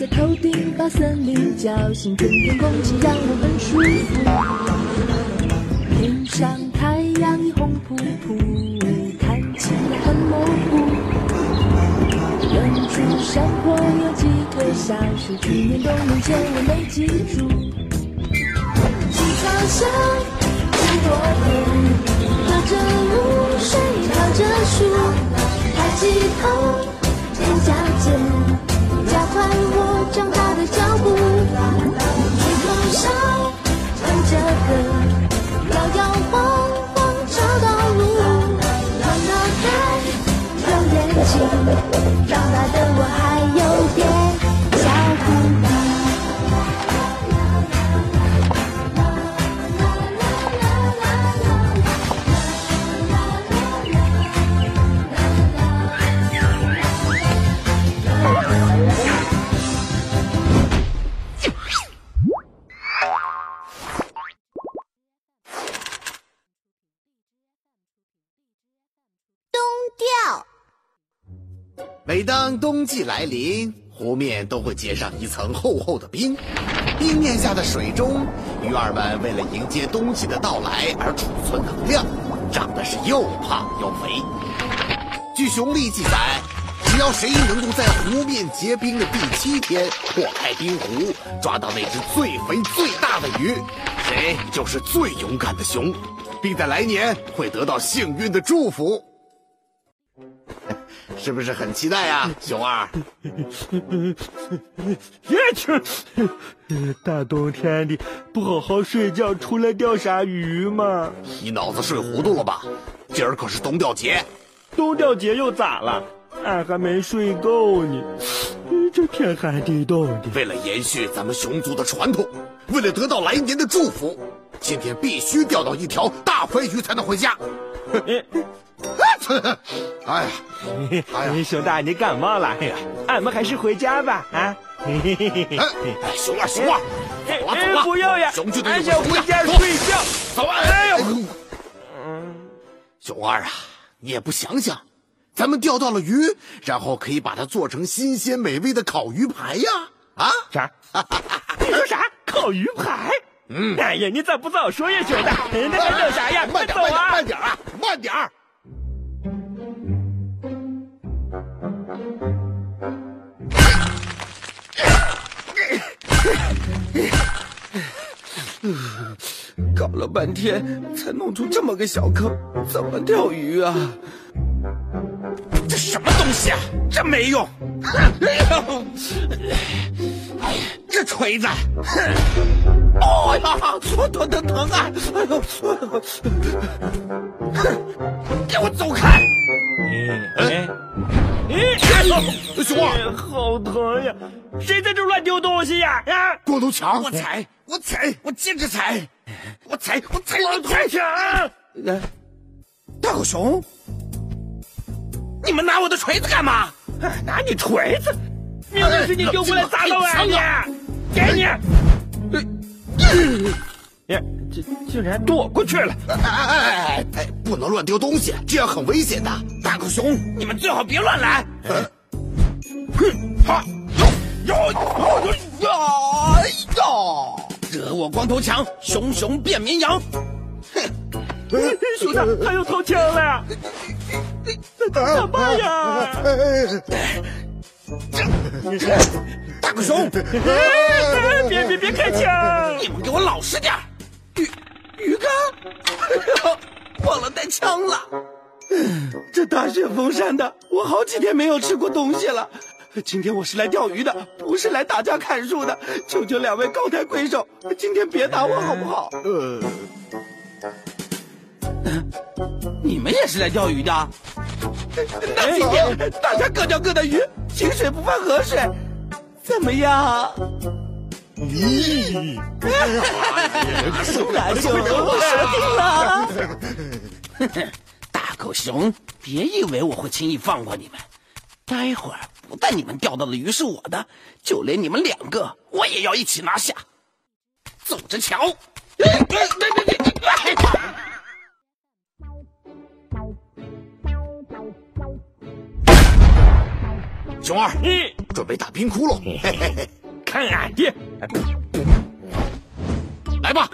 在头顶把森林叫醒，春天空气让我很舒服。天上太阳已红扑扑，看起来很模糊。远处山坡有几棵小树，去年冬眠前我没记住。青草香，很多天。飘着露水，靠着树，抬起头，踮脚尖，大的脚步。吹口哨，唱着歌，摇摇晃晃找到路。放大开，有眼睛，长大的我还每当冬季来临，湖面都会结上一层厚厚的冰。冰面下的水中，鱼儿们为了迎接冬季的到来而储存能量，长得是又胖又肥。据熊历记载，只要谁能够在湖面结冰的第七天破开冰湖，抓到那只最肥最大的鱼，谁就是最勇敢的熊，并在来年会得到幸运的祝福。是不是很期待呀、熊二？别去！大冬天的，不好好睡觉，出来钓啥鱼嘛？你脑子睡糊涂了吧？今儿可是冬钓节，冬钓节又咋了？俺还没睡够呢。这天寒地冻的，为了延续咱们熊族的传统，为了得到来年的祝福，今天必须钓到一条大肥鱼才能回家。哎呀，哎呀，熊大，你感冒了？哎呀，俺们还是回家吧。啊！熊二，熊二，哎走了走了，不要呀！熊就得俺想回家睡觉。走啊！哎呦嗯，熊二啊，你也不想想，咱们钓到了鱼，然后可以把它做成新鲜美味的烤鱼排呀！啊，啥？你说啥？烤鱼排？嗯哎呀，你咋不早说呀，熊大？那还等啥呀？慢点，走啊！慢点，慢点啊，慢点搞了半天才弄出这么个小坑，怎么钓鱼啊？这什么东西啊？真没用！哎呦，这锤子，哦呀，疼疼疼啊！哎呦，给我走开！哎，哎，熊二，好疼呀！谁在这乱丢东西呀？啊！光头强，我踩，我踩，我接着踩，我踩，我踩，我踩！强！大狗熊，你们拿我的锤子干嘛？拿你锤子，明明是你丢过来砸到俺的，给你！呀，这竟然躲过去了！哎哎哎哎哎，不能乱丢东西，这样很危险的。大狗熊，你们最好别乱来！哼，哈，哟哟哟哟！惹我光头强，熊熊变绵羊。哼熊大他又掏枪了呀！咋办呀？大狗熊，哎别别别开枪！你们给我老实点儿！鱼鱼竿，忘了带枪了。这大雪封山的，我好几天没有吃过东西了。今天我是来钓鱼的，不是来打架砍树的。求求两位高抬贵手，今天别打我好不好？呃，你们也是来钓鱼的？那今天大家各钓各的鱼，井水不犯河水，怎么样？咦，大熊，我定了。大狗熊，别以为我会轻易放过你们。待会儿不但你们钓到的鱼是我的，就连你们两个我也要一起拿下。走着瞧。熊二，嗯准备打冰窟窿，嘿嘿嘿，看俺的！来吧！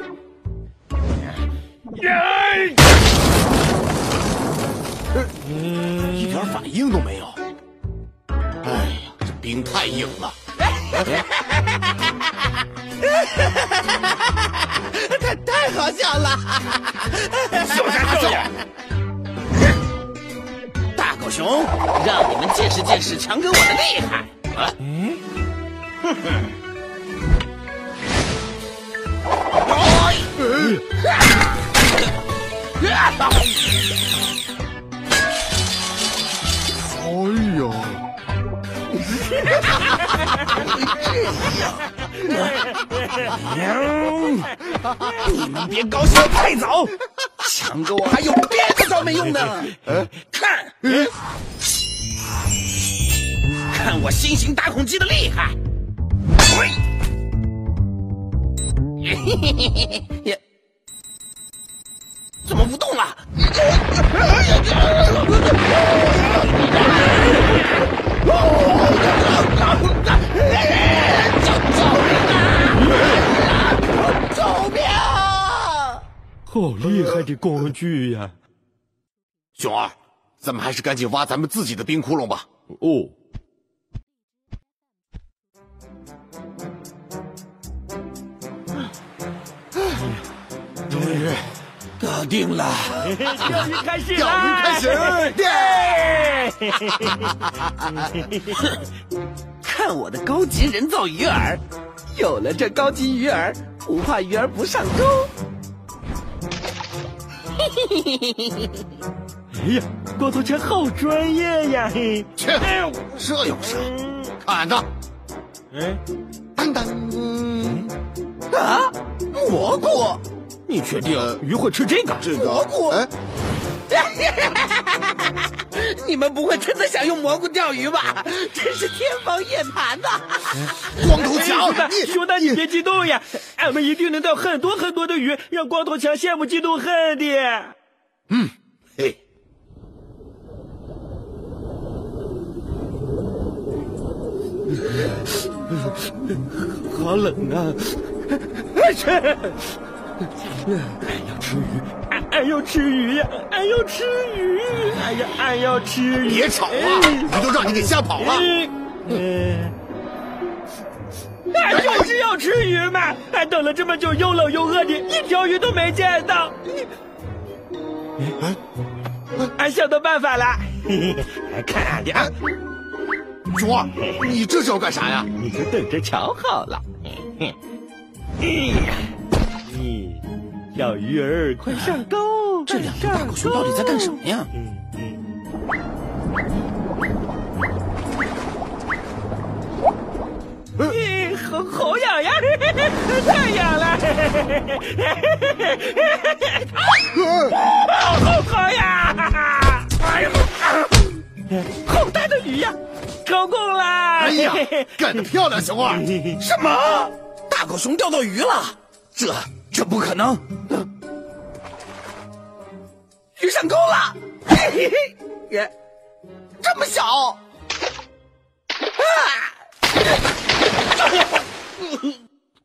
一点反应都没有。哎呀，这冰太硬了。太太好笑了！笑啥笑呀？大狗熊，让你们见识见识强哥我的厉害！啊，嗯！你们别高兴太早，强哥我还有别的招没用呢。看，看我新型打孔机的厉害！也怎么不动了？救命！好厉害的工具呀！熊二，咱们还是赶紧挖咱们自己的冰窟窿吧。哦。搞定了！钓鱼开始钓鱼开始！耶！看我的高级人造鱼饵，有了这高级鱼饵，不怕鱼儿不上钩。哎呀，光头强好专业呀！嘿，切，这有啥？看的。哎，当当。啊，蘑菇！你确定鱼会吃这个？这个蘑菇？哎，你们不会真的想用蘑菇钓鱼吧？真是天方夜谭呐！光头强，你熊大，你别激动呀，俺们一定能钓很多很多的鱼，让光头强羡慕嫉妒恨的。嗯，嘿，好冷啊！去，俺要吃鱼，俺俺要吃鱼呀，俺要吃鱼！哎呀，俺要吃鱼！别吵啊，鱼都让你给吓跑了。嗯，俺就是要吃鱼嘛！俺等了这么久，又冷又饿的，一条鱼都没见到。哎，俺想到办法了，看俺的啊！熊二，你这是要干啥呀？你就等着瞧好了。哎呀，咦，小鱼儿快上钩！这两只大狗熊到底在干什么呀？嗯嗯。咦，好好痒呀！太痒了！好好好呀！哎呀，好大的鱼呀！成功啦！哎呀，干得漂亮，熊二！什么？大狗熊钓到鱼了？这这不可能！鱼上钩了！嘿嘿嘿，也这么小！啊！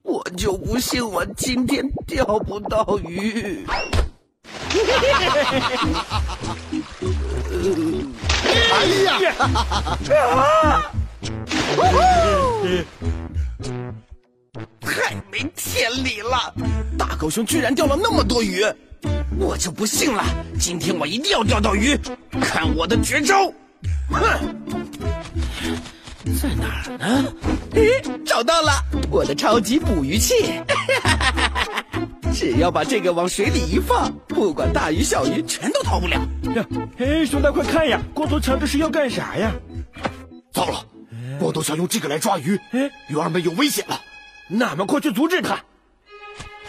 我就不信我今天钓不到鱼！哎呀，啊！天理了！大狗熊居然钓了那么多鱼，我就不信了！今天我一定要钓到鱼，看我的绝招！哼，在哪儿呢？咦，找到了，我的超级捕鱼器！只要把这个往水里一放，不管大鱼小鱼全都逃逃不了。呀，哎，熊大，快看呀，光头强这是要干啥呀？糟了，光头强用这个来抓鱼，哎，鱼儿们有危险了。那么快去阻止他！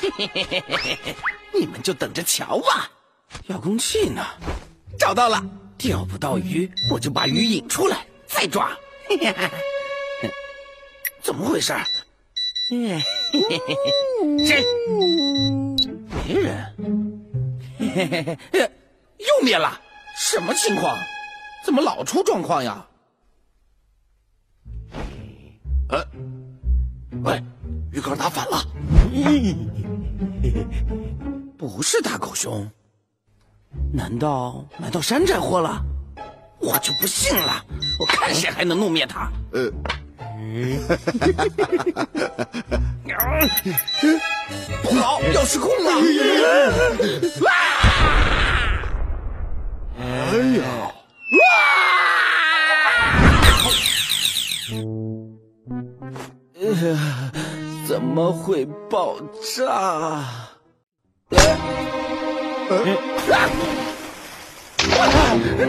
嘿嘿嘿嘿嘿你们就等着瞧吧。遥控器呢？找到了，钓不到鱼，我就把鱼引出来再抓。嘿嘿怎么回事？谁？没人。嘿嘿嘿又灭了？什么情况？怎么老出状况呀？呃，喂，鱼竿打反了。不是大狗熊，难道买到山寨货了？我就不信了！我看谁还能弄灭他！呃，不好，要失控了！哎呀！呃，怎么会爆炸？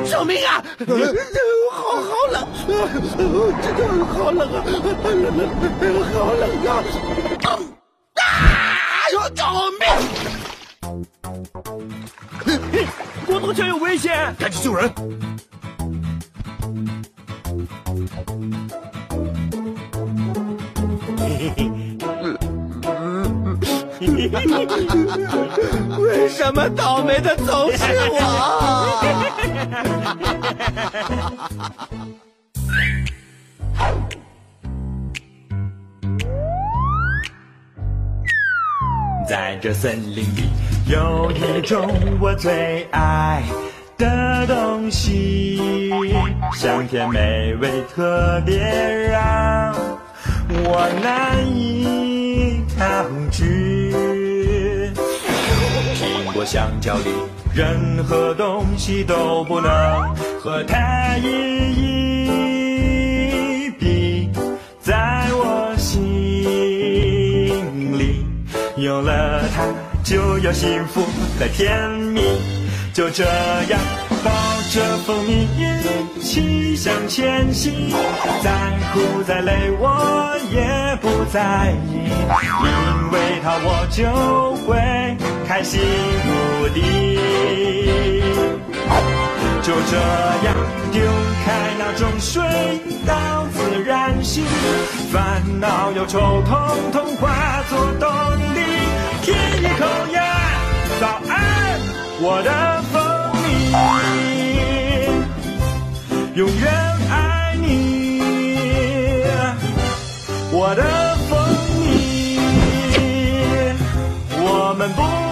救命啊！好好冷，真的好冷啊！好冷啊！啊！救命！光头强有危险，赶紧救人！为什么倒霉的总是我？在这森林里有一种我最爱的东西，香甜美味，特别让我难以抗拒。香蕉里任何东西都不能和它一一比，在我心里。有了它，就有幸福和甜蜜。就这样抱着蜂蜜一起向前行，再苦再累我也不在意，因为它我就会开心无敌。就这样丢开那种水到自然醒，烦恼忧愁统统化作动力。舔一口呀，早安，我的蜂蜜，永远爱你，我的蜂蜜，我们不。